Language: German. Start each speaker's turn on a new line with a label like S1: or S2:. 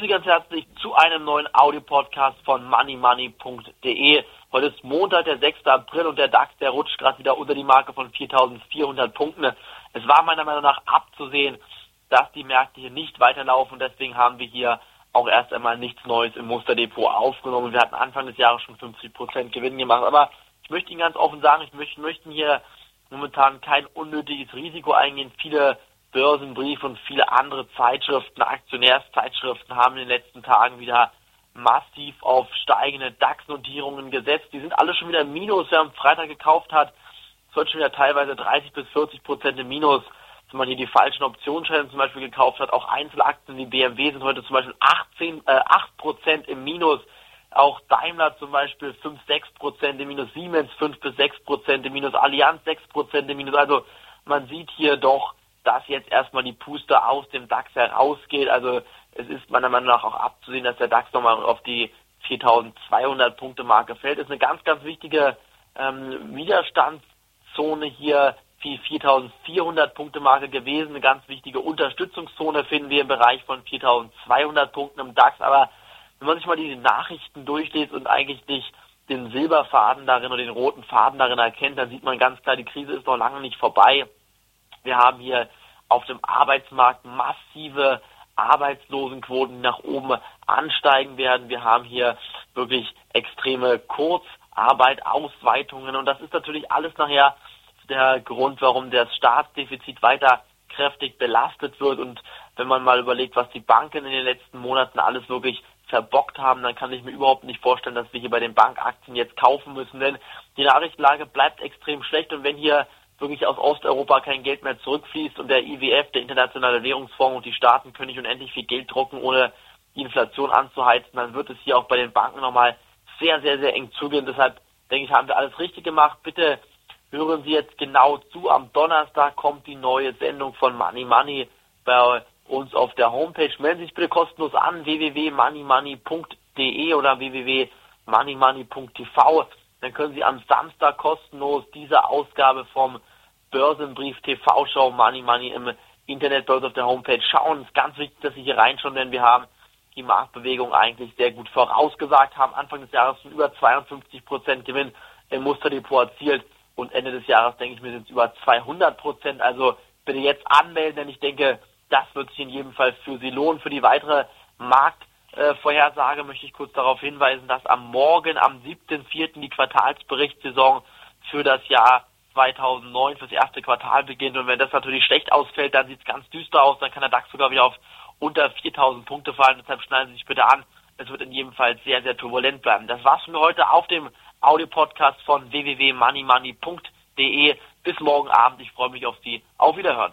S1: Sie ganz herzlich zu einem neuen Audio-Podcast von moneymoney.de. Heute ist Montag, der 6. April und der DAX, der rutscht gerade wieder unter die Marke von 4.400 Punkten. Es war meiner Meinung nach abzusehen, dass die Märkte hier nicht weiterlaufen. Deswegen haben wir hier auch erst einmal nichts Neues im Musterdepot aufgenommen. Wir hatten Anfang des Jahres schon 50% Gewinn gemacht. Aber ich möchte Ihnen ganz offen sagen, ich möchte, möchten hier momentan kein unnötiges Risiko eingehen. Viele Börsenbrief und viele andere Zeitschriften, Aktionärszeitschriften haben in den letzten Tagen wieder massiv auf steigende DAX-Notierungen gesetzt. Die sind alle schon wieder im Minus. Wer am Freitag gekauft hat, wird schon wieder teilweise 30 bis 40 Prozent im Minus. Wenn man hier die falschen Optionsscheine zum Beispiel gekauft hat, auch Einzelaktien wie BMW sind heute zum Beispiel 18, äh, 8 Prozent im Minus. Auch Daimler zum Beispiel 5, 6 Prozent im Minus, Siemens 5 bis 6 Prozent im Minus, Allianz 6 Prozent im Minus. Also man sieht hier doch, dass jetzt erstmal die Puste aus dem DAX herausgeht. Also es ist meiner Meinung nach auch abzusehen, dass der DAX nochmal auf die 4200 Punkte Marke fällt. Das ist eine ganz, ganz wichtige ähm, Widerstandszone hier, die 4400 Punkte Marke gewesen. Eine ganz wichtige Unterstützungszone finden wir im Bereich von 4200 Punkten im DAX. Aber wenn man sich mal die Nachrichten durchliest und eigentlich nicht den Silberfaden darin oder den roten Faden darin erkennt, dann sieht man ganz klar, die Krise ist noch lange nicht vorbei. Wir haben hier auf dem Arbeitsmarkt massive Arbeitslosenquoten, nach oben ansteigen werden. Wir haben hier wirklich extreme Kurzarbeit, Ausweitungen und das ist natürlich alles nachher der Grund, warum das Staatsdefizit weiter kräftig belastet wird. Und wenn man mal überlegt, was die Banken in den letzten Monaten alles wirklich verbockt haben, dann kann ich mir überhaupt nicht vorstellen, dass wir hier bei den Bankaktien jetzt kaufen müssen, denn die Nachrichtenlage bleibt extrem schlecht und wenn hier wirklich aus Osteuropa kein Geld mehr zurückfließt und der IWF, der Internationale Währungsfonds und die Staaten können nicht unendlich viel Geld drucken, ohne die Inflation anzuheizen, dann wird es hier auch bei den Banken nochmal sehr, sehr, sehr eng zugehen. Deshalb denke ich, haben wir alles richtig gemacht. Bitte hören Sie jetzt genau zu. Am Donnerstag kommt die neue Sendung von Money Money bei uns auf der Homepage. Melden Sie sich bitte kostenlos an www.moneymoney.de oder www.moneymoney.tv. Dann können Sie am Samstag kostenlos diese Ausgabe vom Börsenbrief TV-Show Money Money im Internet uns auf der Homepage schauen. Es ist ganz wichtig, dass Sie hier reinschauen, denn wir haben die Marktbewegung eigentlich sehr gut vorausgesagt, haben Anfang des Jahres schon über 52 Prozent Gewinn im Musterdepot erzielt und Ende des Jahres, denke ich mir, sind es über 200 Prozent. Also bitte jetzt anmelden, denn ich denke, das wird sich in jedem Fall für Sie lohnen. Für die weitere Marktvorhersage äh, möchte ich kurz darauf hinweisen, dass am Morgen, am 7.4. die Quartalsberichtssaison für das Jahr 2009 fürs erste Quartal beginnt. Und wenn das natürlich schlecht ausfällt, dann sieht es ganz düster aus. Dann kann der DAX sogar wieder auf unter 4000 Punkte fallen. Deshalb schneiden Sie sich bitte an. Es wird in jedem Fall sehr, sehr turbulent bleiben. Das war's für heute auf dem Audio-Podcast von www.moneymoney.de. Bis morgen Abend. Ich freue mich auf Sie. Auf Wiederhören.